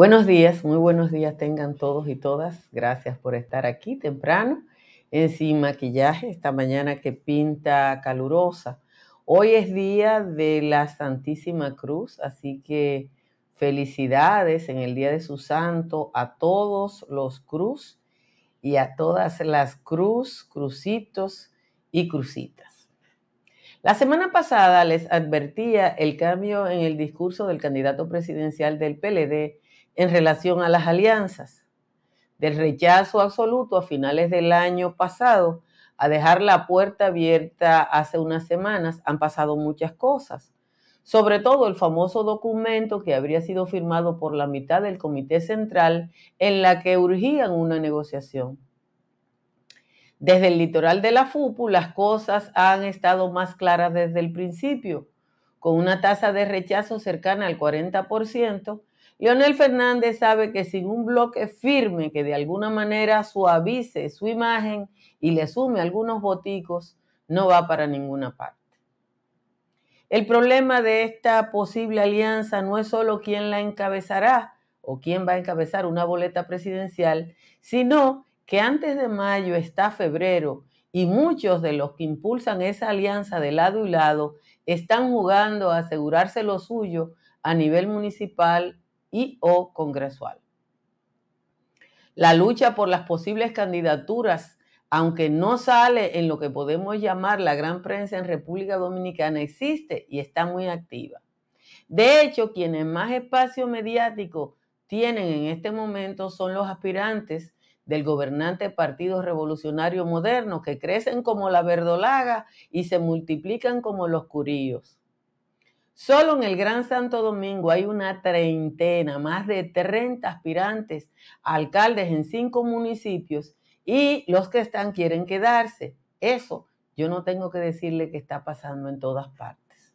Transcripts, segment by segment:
Buenos días, muy buenos días tengan todos y todas. Gracias por estar aquí temprano en Sin Maquillaje, esta mañana que pinta calurosa. Hoy es día de la Santísima Cruz, así que felicidades en el día de su santo a todos los cruz y a todas las cruz, crucitos y crucitas. La semana pasada les advertía el cambio en el discurso del candidato presidencial del PLD en relación a las alianzas, del rechazo absoluto a finales del año pasado a dejar la puerta abierta hace unas semanas, han pasado muchas cosas. Sobre todo el famoso documento que habría sido firmado por la mitad del Comité Central en la que urgían una negociación. Desde el litoral de la FUPU las cosas han estado más claras desde el principio, con una tasa de rechazo cercana al 40% Leonel Fernández sabe que sin un bloque firme que de alguna manera suavice su imagen y le sume algunos boticos, no va para ninguna parte. El problema de esta posible alianza no es solo quién la encabezará o quién va a encabezar una boleta presidencial, sino que antes de mayo está febrero y muchos de los que impulsan esa alianza de lado y lado están jugando a asegurarse lo suyo a nivel municipal y o congresual. La lucha por las posibles candidaturas, aunque no sale en lo que podemos llamar la gran prensa en República Dominicana, existe y está muy activa. De hecho, quienes más espacio mediático tienen en este momento son los aspirantes del gobernante Partido Revolucionario Moderno, que crecen como la verdolaga y se multiplican como los curíos. Solo en el Gran Santo Domingo hay una treintena, más de 30 aspirantes alcaldes en cinco municipios y los que están quieren quedarse. Eso yo no tengo que decirle que está pasando en todas partes.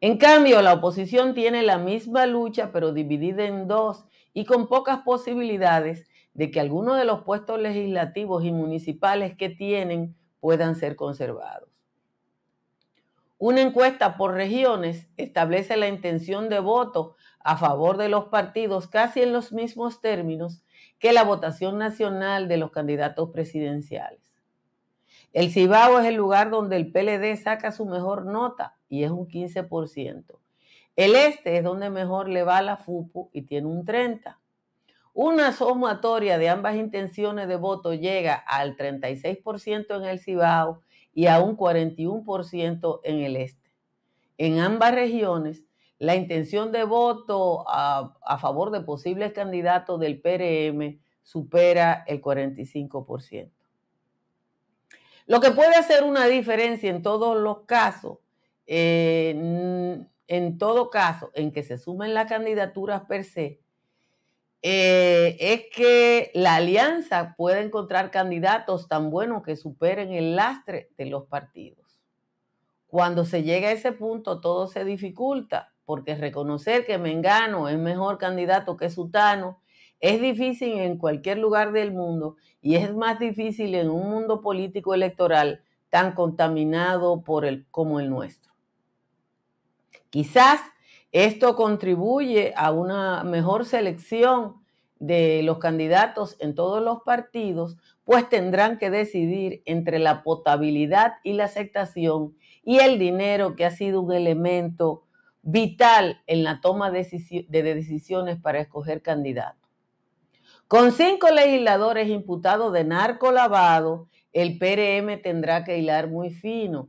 En cambio, la oposición tiene la misma lucha, pero dividida en dos y con pocas posibilidades de que algunos de los puestos legislativos y municipales que tienen puedan ser conservados. Una encuesta por regiones establece la intención de voto a favor de los partidos casi en los mismos términos que la votación nacional de los candidatos presidenciales. El Cibao es el lugar donde el PLD saca su mejor nota y es un 15%. El este es donde mejor le va la FUPU y tiene un 30%. Una sumatoria de ambas intenciones de voto llega al 36% en el Cibao y a un 41% en el este. En ambas regiones, la intención de voto a, favor de posibles candidatos del PRM supera el 45%. Lo que puede hacer una diferencia en todos los casos, en todo caso, en que se sumen las candidaturas per se, eh, es que la alianza puede encontrar candidatos tan buenos que superen el lastre de los partidos. Cuando se llega a ese punto, todo se dificulta, porque reconocer que Mengano es mejor candidato que Sutano es difícil en cualquier lugar del mundo y es más difícil en un mundo político electoral tan contaminado por el, como el nuestro. Quizás esto contribuye a una mejor selección de los candidatos en todos los partidos, pues tendrán que decidir entre la potabilidad y la aceptación y el dinero que ha sido un elemento vital en la toma de decisiones para escoger candidatos. Con cinco legisladores imputados de narco lavado, el PRM tendrá que hilar muy fino.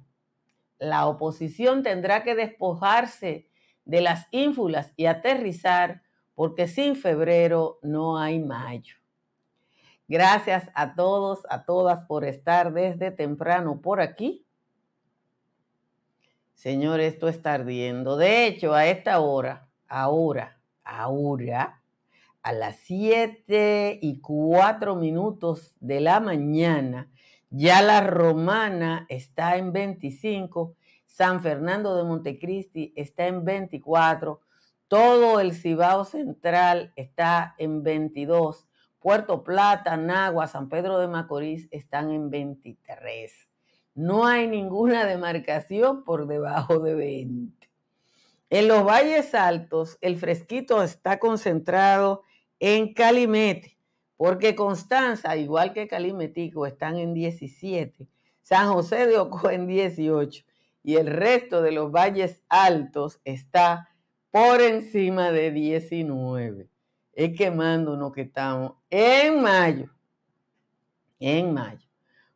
La oposición tendrá que despojarse de las ínfulas y aterrizar, porque sin febrero no hay mayo. Gracias a todos, a todas por estar desde temprano por aquí. Señor, esto está ardiendo. De hecho, a esta hora, ahora, ahora, a las 7 y 4 minutos de la mañana, ya la romana está en 25 San Fernando de Montecristi está en 24, todo el Cibao Central está en 22, Puerto Plata, Nagua, San Pedro de Macorís están en 23. No hay ninguna demarcación por debajo de 20. En los valles altos, el fresquito está concentrado en Calimete, porque Constanza, igual que Calimetico, están en 17, San José de Oco en 18 y el resto de los valles altos está por encima de 19. Es quemándonos que estamos en mayo. En mayo.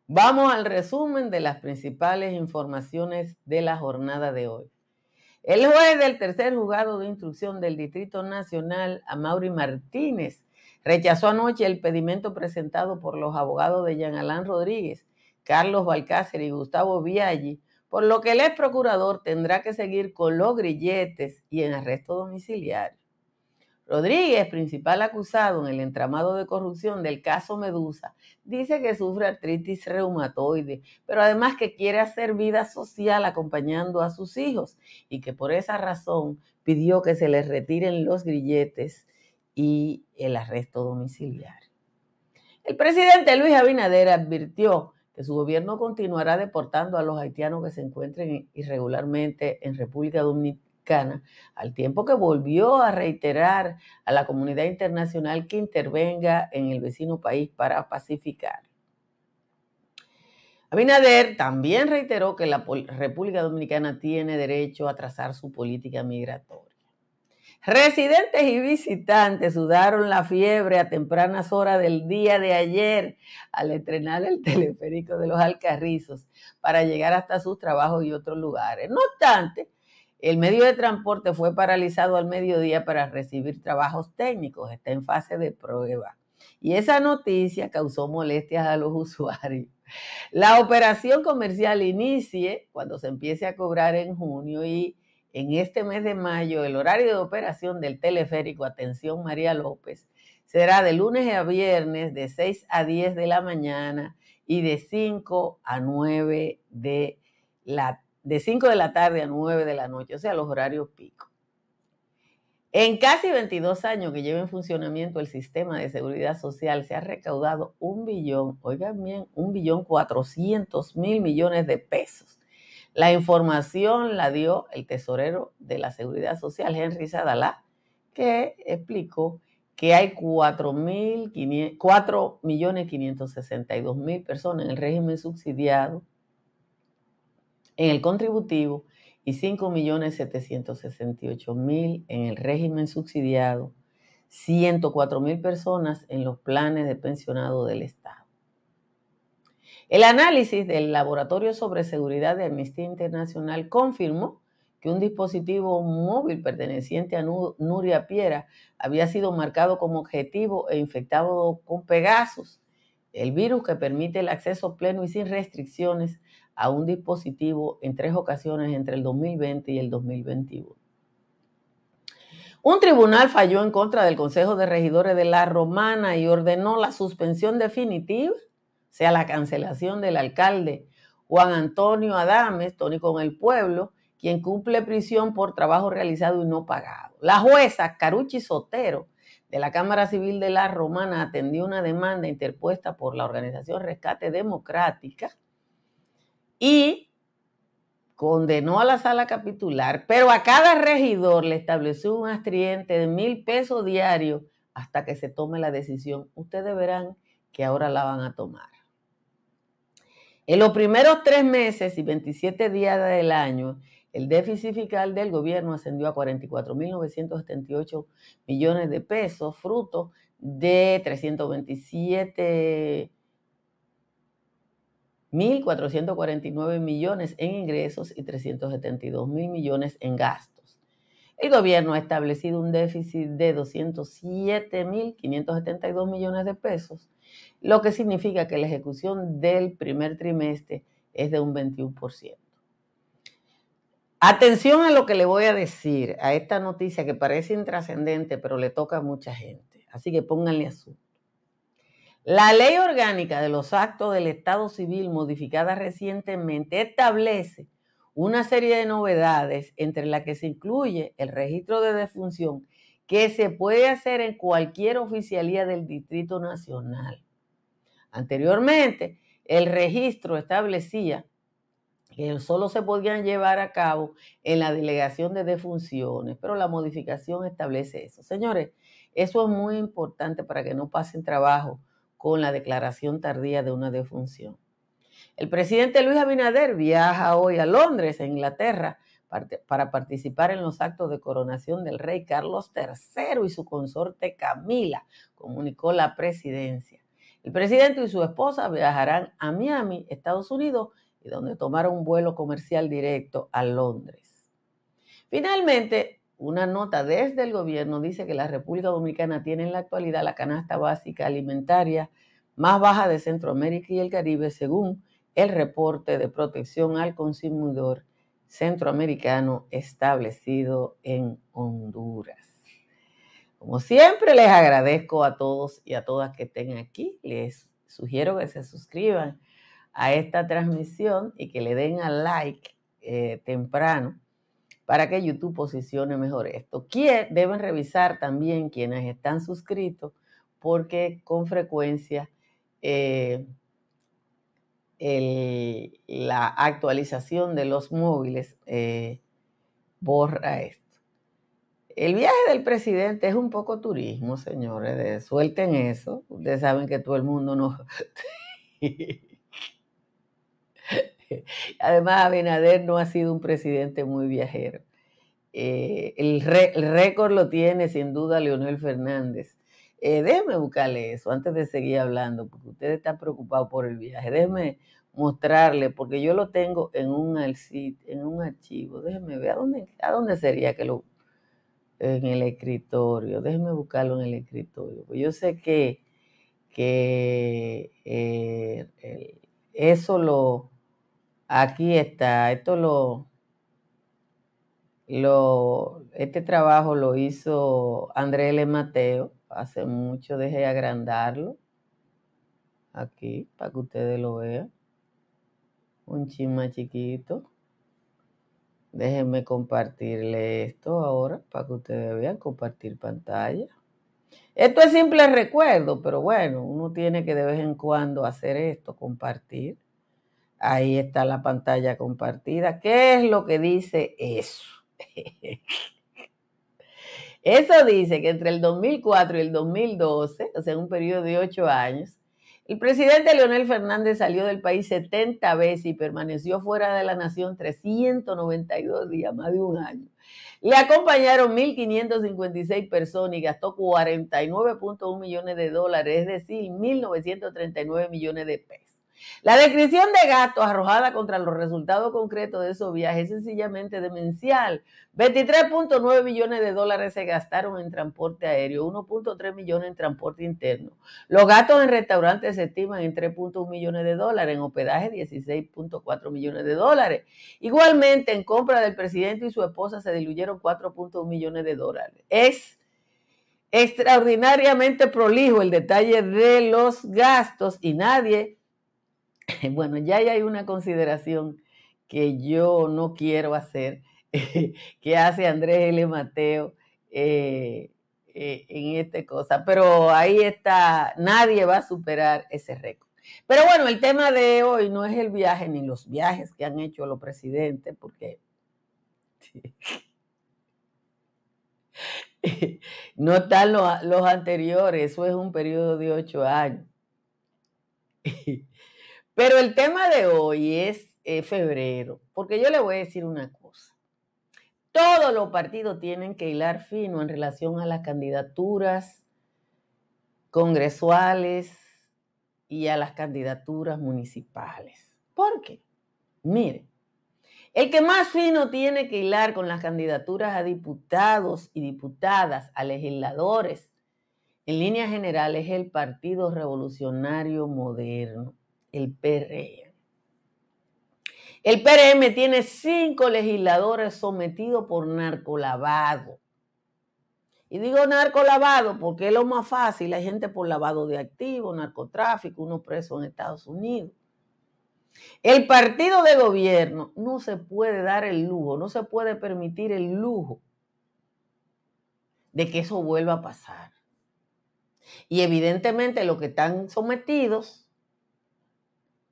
Vamos al resumen de las principales informaciones de la jornada de hoy. El juez del tercer juzgado de instrucción del Distrito Nacional, Amaury Martínez, rechazó anoche el pedimento presentado por los abogados de Jean Alain Rodríguez, Carlos Balcácer y Gustavo Viaggi, por lo que el ex procurador tendrá que seguir con los grilletes y en arresto domiciliario. Rodríguez, principal acusado en el entramado de corrupción del caso Medusa, dice que sufre artritis reumatoide, pero además que quiere hacer vida social acompañando a sus hijos y que por esa razón pidió que se les retiren los grilletes y el arresto domiciliario. El presidente Luis Abinader advirtió que su gobierno continuará deportando a los haitianos que se encuentren irregularmente en República Dominicana, al tiempo que volvió a reiterar a la comunidad internacional que intervenga en el vecino país para pacificar. Abinader también reiteró que la República Dominicana tiene derecho a trazar su política migratoria. Residentes y visitantes sudaron la fiebre a tempranas horas del día de ayer al estrenar el teleférico de los Alcarrizos para llegar hasta sus trabajos y otros lugares. No obstante, el medio de transporte fue paralizado al mediodía para recibir trabajos técnicos. Está en fase de prueba. Y esa noticia causó molestias a los usuarios. La operación comercial inicie cuando se empiece a cobrar en junio y en este mes de mayo, el horario de operación del teleférico, atención María López, será de lunes a viernes de 6 a 10 de la mañana y de 5 a 9 de la de 5 de la tarde a 9 de la noche, o sea, los horarios pico. En casi 22 años que lleva en funcionamiento el sistema de seguridad social, se ha recaudado un billón, oigan bien, un billón 400 mil millones de pesos la información la dio el tesorero de la Seguridad Social, Henry Sadalá, que explicó que hay 4.562.000 personas en el régimen subsidiado, en el contributivo, y 5.768.000 en el régimen subsidiado, 104.000 personas en los planes de pensionado del Estado. El análisis del Laboratorio sobre Seguridad de Amnistía Internacional confirmó que un dispositivo móvil perteneciente a Nuria Piera había sido marcado como objetivo e infectado con Pegasus, el virus que permite el acceso pleno y sin restricciones a un dispositivo en tres ocasiones entre el 2020 y el 2021. Un tribunal falló en contra del Consejo de Regidores de la Romana y ordenó la suspensión definitiva sea la cancelación del alcalde Juan Antonio Adames, Tony con el pueblo, quien cumple prisión por trabajo realizado y no pagado. La jueza Caruchi Sotero de la Cámara Civil de la Romana atendió una demanda interpuesta por la organización Rescate Democrática y condenó a la sala capitular, pero a cada regidor le estableció un astriente de mil pesos diarios hasta que se tome la decisión. Ustedes verán que ahora la van a tomar. En los primeros tres meses y 27 días del año, el déficit fiscal del gobierno ascendió a 44.978 millones de pesos, fruto de 327.449 millones en ingresos y 372 mil millones en gastos. El gobierno ha establecido un déficit de 207.572 millones de pesos lo que significa que la ejecución del primer trimestre es de un 21%. Atención a lo que le voy a decir, a esta noticia que parece intrascendente, pero le toca a mucha gente. Así que pónganle asunto. La ley orgánica de los actos del Estado Civil modificada recientemente establece una serie de novedades entre las que se incluye el registro de defunción que se puede hacer en cualquier oficialía del Distrito Nacional. Anteriormente, el registro establecía que solo se podían llevar a cabo en la delegación de defunciones, pero la modificación establece eso. Señores, eso es muy importante para que no pasen trabajo con la declaración tardía de una defunción. El presidente Luis Abinader viaja hoy a Londres, a Inglaterra, para participar en los actos de coronación del rey Carlos III y su consorte Camila, comunicó la presidencia. El presidente y su esposa viajarán a Miami, Estados Unidos, y donde tomaron un vuelo comercial directo a Londres. Finalmente, una nota desde el gobierno dice que la República Dominicana tiene en la actualidad la canasta básica alimentaria más baja de Centroamérica y el Caribe, según el reporte de protección al consumidor centroamericano establecido en Honduras. Como siempre, les agradezco a todos y a todas que estén aquí. Les sugiero que se suscriban a esta transmisión y que le den al like eh, temprano para que YouTube posicione mejor esto. Deben revisar también quienes están suscritos porque con frecuencia eh, la actualización de los móviles eh, borra esto. El viaje del presidente es un poco turismo, señores. suelten eso. Ustedes saben que todo el mundo no... Además, Abinader no ha sido un presidente muy viajero. Eh, el, récord lo tiene sin duda Leonel Fernández. Eh, buscarle eso antes de seguir hablando, porque usted está preocupado por el viaje. Déjeme mostrarle, porque yo lo tengo en un, en un archivo. Déjeme ver a dónde, a dónde sería que lo... En el escritorio. Déjeme buscarlo en el escritorio. Pues yo sé que, que eh, eso lo, Aquí está, esto lo, lo, este trabajo lo hizo André L. Mateo, hace mucho dejé agrandarlo, aquí, para que ustedes lo vean, un chisma chiquito. Déjenme compartirle esto ahora para que ustedes vean, compartir pantalla. Esto es simple recuerdo, pero bueno, uno tiene que de vez en cuando hacer esto, compartir. Ahí está la pantalla compartida. ¿Qué es lo que dice eso? Eso dice que entre el 2004 y el 2012, o sea, un periodo de ocho años, el presidente Leonel Fernández salió del país 70 veces y permaneció fuera de la nación 392 días, más de un año. Le acompañaron 1.556 personas y gastó 49.1 millones de dólares, es decir, 1.939 millones de pesos. La descripción de gatos arrojada contra los resultados concretos de esos viajes es sencillamente demencial. 23.9 millones de dólares se gastaron en transporte aéreo, 1.3 millones en transporte interno. Los gastos en restaurantes se estiman en 3.1 millones de dólares, en hospedaje 16.4 millones de dólares. Igualmente, en compra del presidente y su esposa se diluyeron 4.1 millones de dólares. Es extraordinariamente prolijo el detalle de los gastos y nadie Bueno, ya hay una consideración que yo no quiero hacer, que hace Andrés L. Mateo eh, eh, en esta cosa, pero ahí está, nadie va a superar ese récord. Pero bueno, el tema de hoy no es el viaje ni los viajes que han hecho los presidentes, porque no están los, los anteriores, eso es un periodo de ocho años. Pero el tema de hoy es eh, febrero, porque yo le voy a decir una cosa. Todos los partidos tienen que hilar fino en relación a las candidaturas congresuales y a las candidaturas municipales. ¿Por qué? Mire, el que más fino tiene que hilar con las candidaturas a diputados y diputadas, a legisladores, en línea general es el Partido Revolucionario Moderno el PRM. El PRM tiene cinco legisladores sometidos por narcolavado. Y digo narcolavado porque es lo más fácil. Hay gente por lavado de activos, narcotráfico, uno preso en Estados Unidos. El partido de gobierno no se puede dar el lujo, no se puede permitir el lujo de que eso vuelva a pasar. Y evidentemente los que están sometidos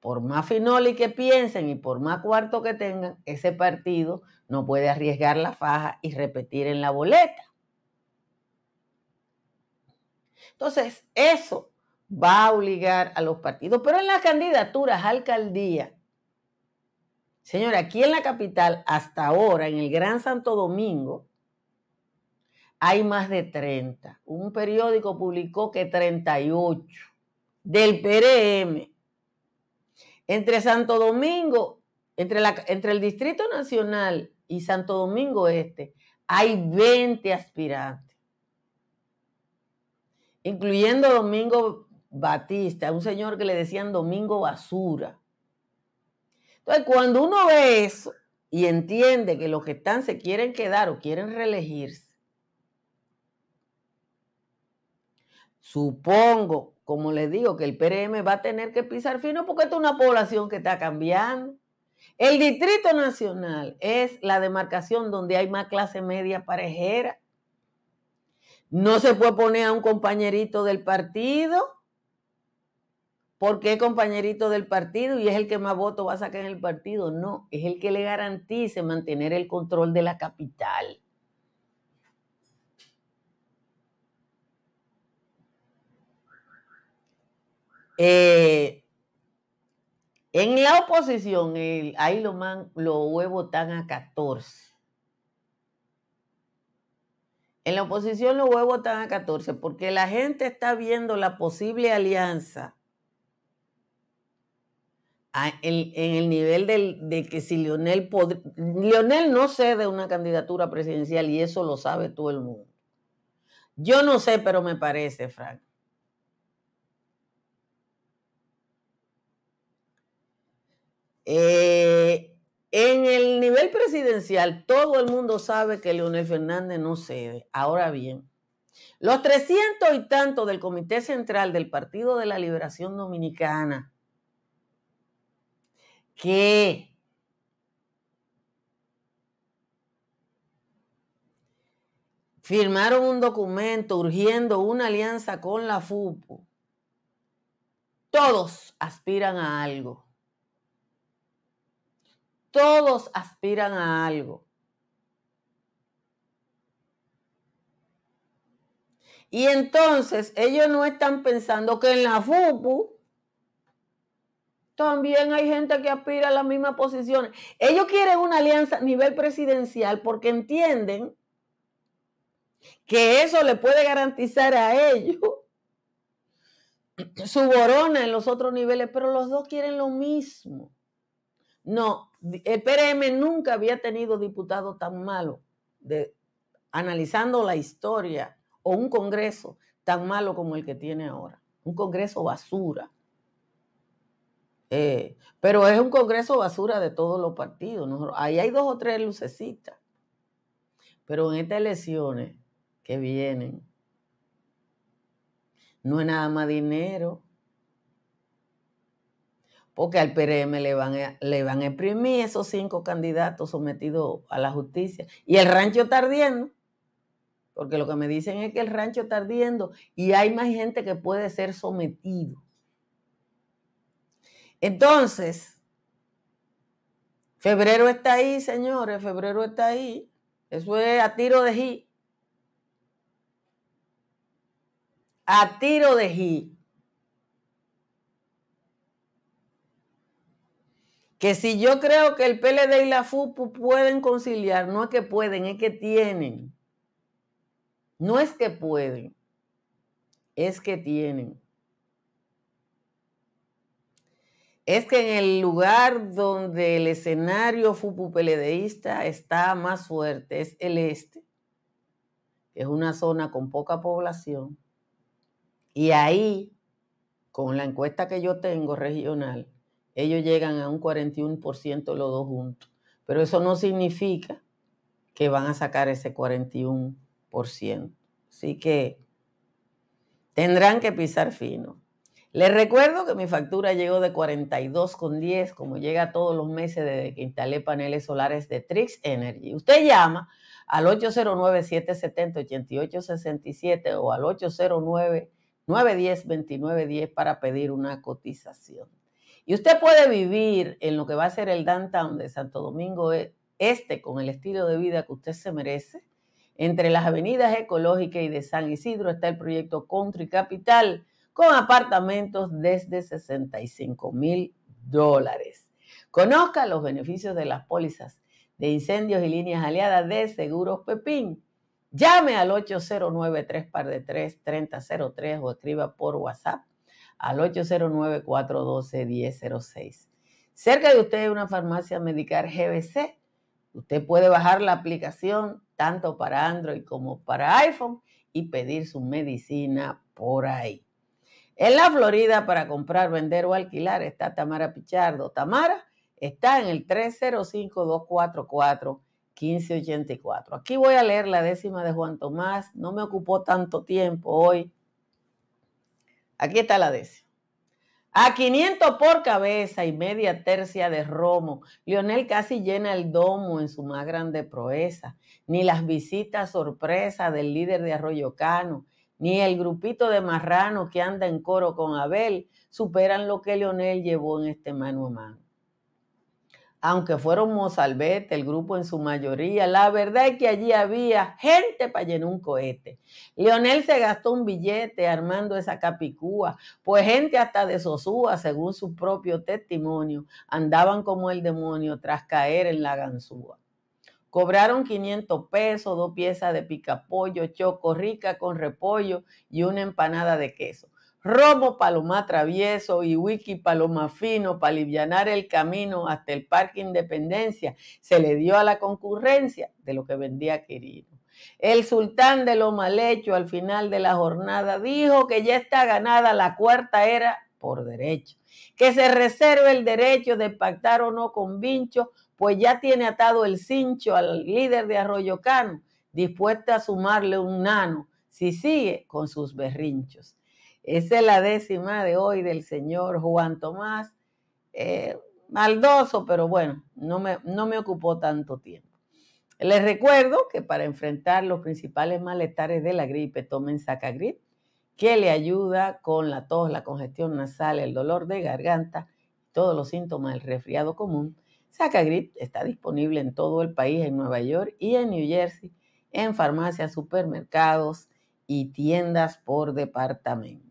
por más finoli que piensen y por más cuarto que tengan, ese partido no puede arriesgar la faja y repetir en la boleta. Entonces, eso va a obligar a los partidos. Pero en las candidaturas a alcaldía, señora, aquí en la capital, hasta ahora, en el Gran Santo Domingo, hay más de 30. Un periódico publicó que 38 del PRM. Entre Santo Domingo, entre, la, entre el Distrito Nacional y Santo Domingo Este, hay 20 aspirantes, incluyendo Domingo Batista, un señor que le decían Domingo Basura. Entonces, cuando uno ve eso y entiende que los que están se quieren quedar o quieren reelegirse, supongo, como les digo, que el PRM va a tener que pisar fino porque es una población que está cambiando. El Distrito Nacional es la demarcación donde hay más clase media parejera. No se puede poner a un compañerito del partido porque es compañerito del partido y es el que más votos va a sacar en el partido. No, es el que le garantice mantener el control de la capital. Eh, en la oposición, ahí los lo huevos están a 14. En la oposición los huevos están a 14 porque la gente está viendo la posible alianza en, el nivel de que si Lionel Lionel no cede una candidatura presidencial y eso lo sabe todo el mundo. Yo no sé, pero me parece, Frank. Eh, en el nivel presidencial, todo el mundo sabe que Leonel Fernández no cede. Ahora bien, los 300 y tanto del Comité Central del Partido de la Liberación Dominicana que firmaron un documento urgiendo una alianza con la FUPU, todos aspiran a algo. Todos aspiran a algo. Y entonces ellos no están pensando que en la FUPU también hay gente que aspira a las mismas posiciones. Ellos quieren una alianza a nivel presidencial porque entienden que eso le puede garantizar a ellos su borona en los otros niveles, pero los dos quieren lo mismo. No, el PRM nunca había tenido diputado tan malo, de, analizando la historia, o un Congreso tan malo como el que tiene ahora. Un Congreso basura eh, pero es un congreso basura de todos los partidos. Ahí hay dos o tres lucecitas. Pero en estas elecciones que vienen, no es nada más dinero. Porque al PRM le van, a, le van a imprimir esos cinco candidatos sometidos a la justicia. Y el rancho está ardiendo. Porque lo que me dicen es que el rancho está ardiendo y hay más gente que puede ser sometido. Entonces, febrero está ahí, señores, febrero está ahí. Eso es a tiro de ji. A tiro de ji. Que si yo creo que el PLD y la FUPU pueden conciliar, no es que pueden, es que tienen. No es que pueden, es que tienen. es que en el lugar donde el escenario fupupeledeísta está más fuerte es el este, que es una zona con poca población. Y ahí, con la encuesta que yo tengo regional, ellos llegan a un 41% los dos juntos. Pero eso no significa que van a sacar ese 41%. Así que tendrán que pisar fino. Les recuerdo que mi factura llegó de 42,10, como llega todos los meses desde que instalé paneles solares de Trix Energy. Usted llama al 809-770-8867 o al 809-910-2910 para pedir una cotización. Y usted puede vivir en lo que va a ser el downtown de Santo Domingo Este con el estilo de vida que usted se merece. Entre las avenidas ecológicas y de San Isidro está el proyecto Country Capital con apartamentos desde 65 mil dólares. Conozca los beneficios de las pólizas de incendios y líneas aliadas de Seguros Pepín. Llame al 809-3 o escriba por WhatsApp al 809-412-1006. Cerca de usted hay una farmacia medical GBC. Usted puede bajar la aplicación tanto para Android como para iPhone y pedir su medicina por ahí. En la Florida, para comprar, vender o alquilar, está Tamara Pichardo. Tamara está en el 305-244-1584. Aquí voy a leer la décima de Juan Tomás. No me ocupó tanto tiempo hoy. Aquí está la décima. A 500 por cabeza y media tercia de romo, Lionel casi llena el domo en su más grande proeza. Ni las visitas sorpresa del líder de Arroyo Cano, ni el grupito de marrano que anda en coro con Abel superan lo que Leonel llevó en este mano a mano. Aunque fueron mozalbete, el grupo en su mayoría, la verdad es que allí había gente para llenar un cohete. Leonel se gastó un billete armando esa capicúa, pues gente hasta de Sosúa, según su propio testimonio, andaban como el demonio tras caer en la ganzúa. Cobraron 500 pesos, dos piezas de picapollo, choco rica con repollo y una empanada de queso. Romo paloma travieso y wiki paloma fino para aliviar el camino hasta el Parque Independencia. Se le dio a la concurrencia de lo que vendía querido. El sultán de lo mal hecho al final de la jornada dijo que ya está ganada la cuarta era por derecho, que se reserve el derecho de pactar o no con Vincho pues ya tiene atado el cincho al líder de Arroyo Cano, dispuesta a sumarle un nano si sigue con sus berrinchos. Esa es la décima de hoy del señor Juan Tomás. Eh, maldoso, pero bueno, no me, no me ocupó tanto tiempo. Les recuerdo que para enfrentar los principales malestares de la gripe, tomen Sacagrip, que le ayuda con la tos, la congestión nasal, el dolor de garganta, todos los síntomas del resfriado común Sacagrip está disponible en todo el país, en Nueva York y en New Jersey, en farmacias, supermercados y tiendas por departamento.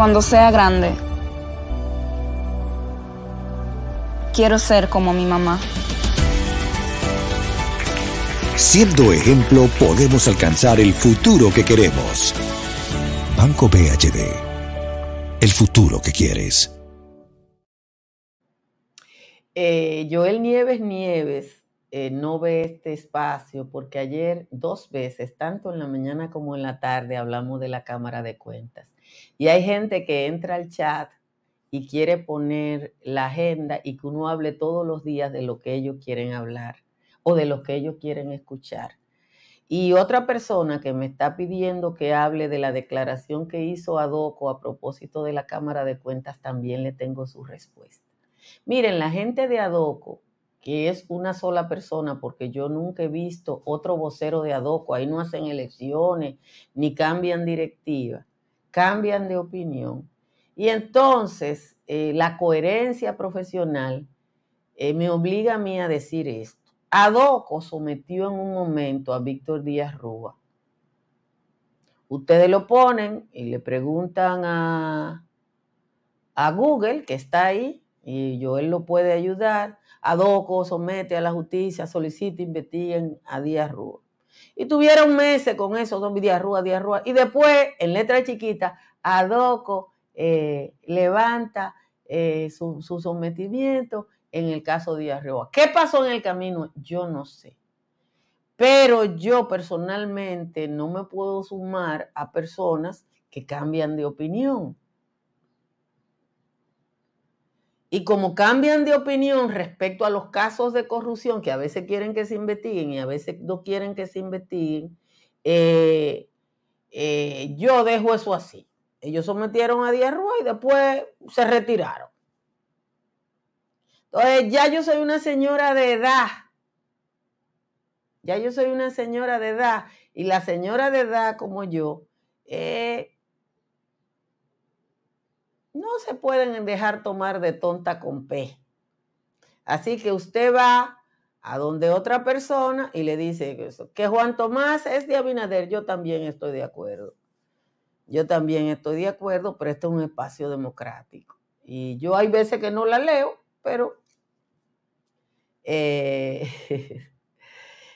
Cuando sea grande, quiero ser como mi mamá. Siendo ejemplo, podemos alcanzar el futuro que queremos. Banco BHD. El futuro que quieres. Eh, Joel Nieves Nieves eh, no ve este espacio porque ayer dos veces, tanto en la mañana como en la tarde, hablamos de la Cámara de Cuentas. Y hay gente que entra al chat y quiere poner la agenda y que uno hable todos los días de lo que ellos quieren hablar o de lo que ellos quieren escuchar. Y otra persona que me está pidiendo que hable de la declaración que hizo Adoco a propósito de la Cámara de Cuentas, también le tengo su respuesta. Miren, la gente de Adoco, que es una sola persona, porque yo nunca he visto otro vocero de Adoco, ahí no hacen elecciones ni cambian directiva, cambian de opinión. Y entonces eh, la coherencia profesional eh, me obliga a mí a decir esto. Adoco sometió en un momento a Víctor Díaz Rúa. Ustedes lo ponen y le preguntan a, a Google, que está ahí, y yo él lo puede ayudar. Adoco somete a la justicia, solicita, investiguen a Díaz Rúa. Y tuvieron meses con eso, don Díaz Rúa, Díaz Rúa. Y después, en letra chiquita, Adoco eh, levanta eh, su, sometimiento en el caso de Arroa. ¿Qué pasó en el camino? Yo no sé. Pero yo personalmente no me puedo sumar a personas que cambian de opinión. Y como cambian de opinión respecto a los casos de corrupción que a veces quieren que se investiguen y a veces no quieren que se investiguen, eh, eh, yo dejo eso así. Ellos sometieron a Díaz Rúa y después se retiraron. Entonces, ya yo soy una señora de edad ya yo soy una señora de edad y la señora de edad como yo, eh, no se pueden dejar tomar de tonta con P. Así que usted va a donde otra persona y le dice que Juan Tomás es de Abinader, yo también estoy de acuerdo. Yo también estoy de acuerdo, pero esto es un espacio democrático. Y yo hay veces que no la leo, pero eh,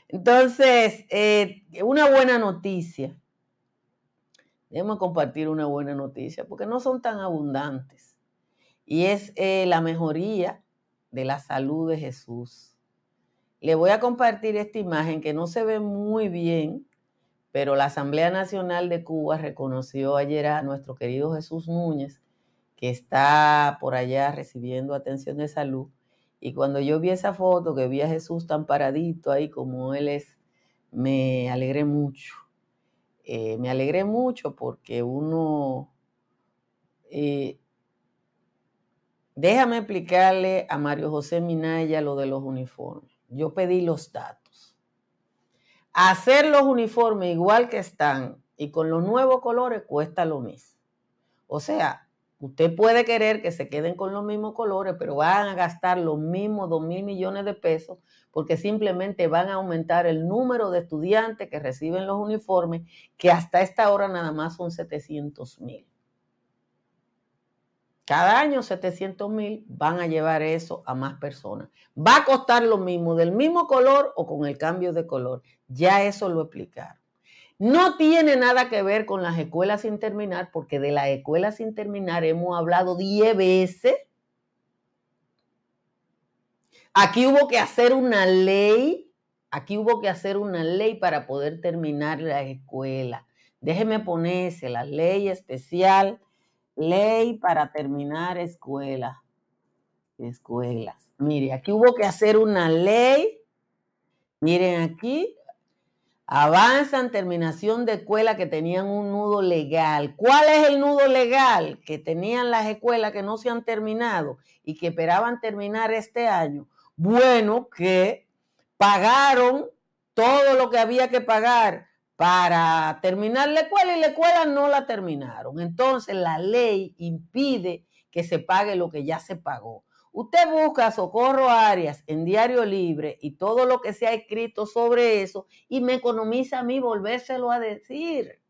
Entonces, eh, una buena noticia. Debemos compartir una buena noticia porque no son tan abundantes. Y es eh, la mejoría de la salud de Jesús. Le voy a compartir esta imagen que no se ve muy bien, pero la Asamblea Nacional de Cuba reconoció ayer a nuestro querido Jesús Núñez, que está por allá recibiendo atención de salud y cuando yo vi esa foto, que vi a Jesús tan paradito ahí como Él es, me alegré mucho. Eh, me alegré mucho porque uno... Eh, déjame explicarle a Mario José Minaya lo de los uniformes. Yo pedí los datos. Hacer los uniformes igual que están y con los nuevos colores cuesta lo mismo. O sea, Usted puede querer que se queden con los mismos colores, pero van a gastar los mismos 2 mil millones de pesos porque simplemente van a aumentar el número de estudiantes que reciben los uniformes, que hasta esta hora nada más son 700 mil. Cada año 700 mil van a llevar eso a más personas. Va a costar lo mismo, del mismo color o con el cambio de color. Ya eso lo explicaron. No tiene nada que ver con las escuelas sin terminar, porque de las escuelas sin terminar hemos hablado 10 veces. Aquí hubo que hacer una ley, aquí hubo que hacer una ley para poder terminar la escuela. Déjeme ponerse la ley especial, ley para terminar escuela. Escuelas. Mire, aquí hubo que hacer una ley. Miren aquí, avanzan terminación de escuela que tenían un nudo legal. ¿Cuál es el nudo legal que tenían las escuelas que no se han terminado y que esperaban terminar este año? Bueno, que pagaron todo lo que había que pagar para terminar la escuela y la escuela no la terminaron. Entonces la ley impide que se pague lo que ya se pagó. Usted busca Socorro Arias en Diario Libre y todo lo que se ha escrito sobre eso y me economiza a mí volvérselo a decir.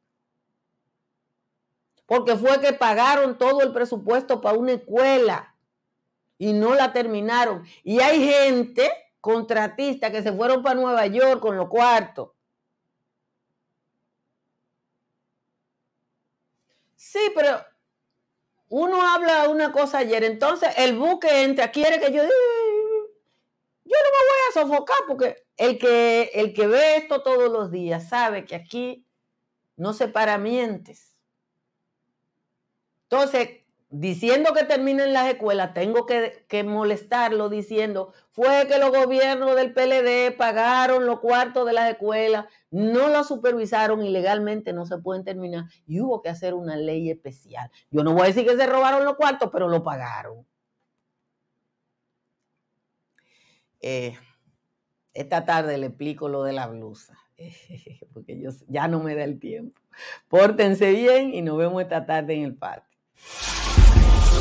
Porque fue que pagaron todo el presupuesto para una escuela y no la terminaron. Y hay gente, contratista, que se fueron para Nueva York con los cuartos. Sí, pero uno habla una cosa ayer, entonces el buque entra, quiere que yo diga, yo no me voy a sofocar porque el que, el que ve esto todos los días sabe que aquí no se para mientes. Entonces, diciendo que terminen las escuelas, tengo que, molestarlo diciendo, fue que los gobiernos del PLD pagaron los cuartos de las escuelas, no lo supervisaron ilegalmente, no se pueden terminar y hubo que hacer una ley especial. Yo no voy a decir que se robaron los cuartos, pero lo pagaron. Eh, esta tarde le explico lo de la blusa, porque ya no me da el tiempo. Pórtense bien y nos vemos esta tarde en el patio.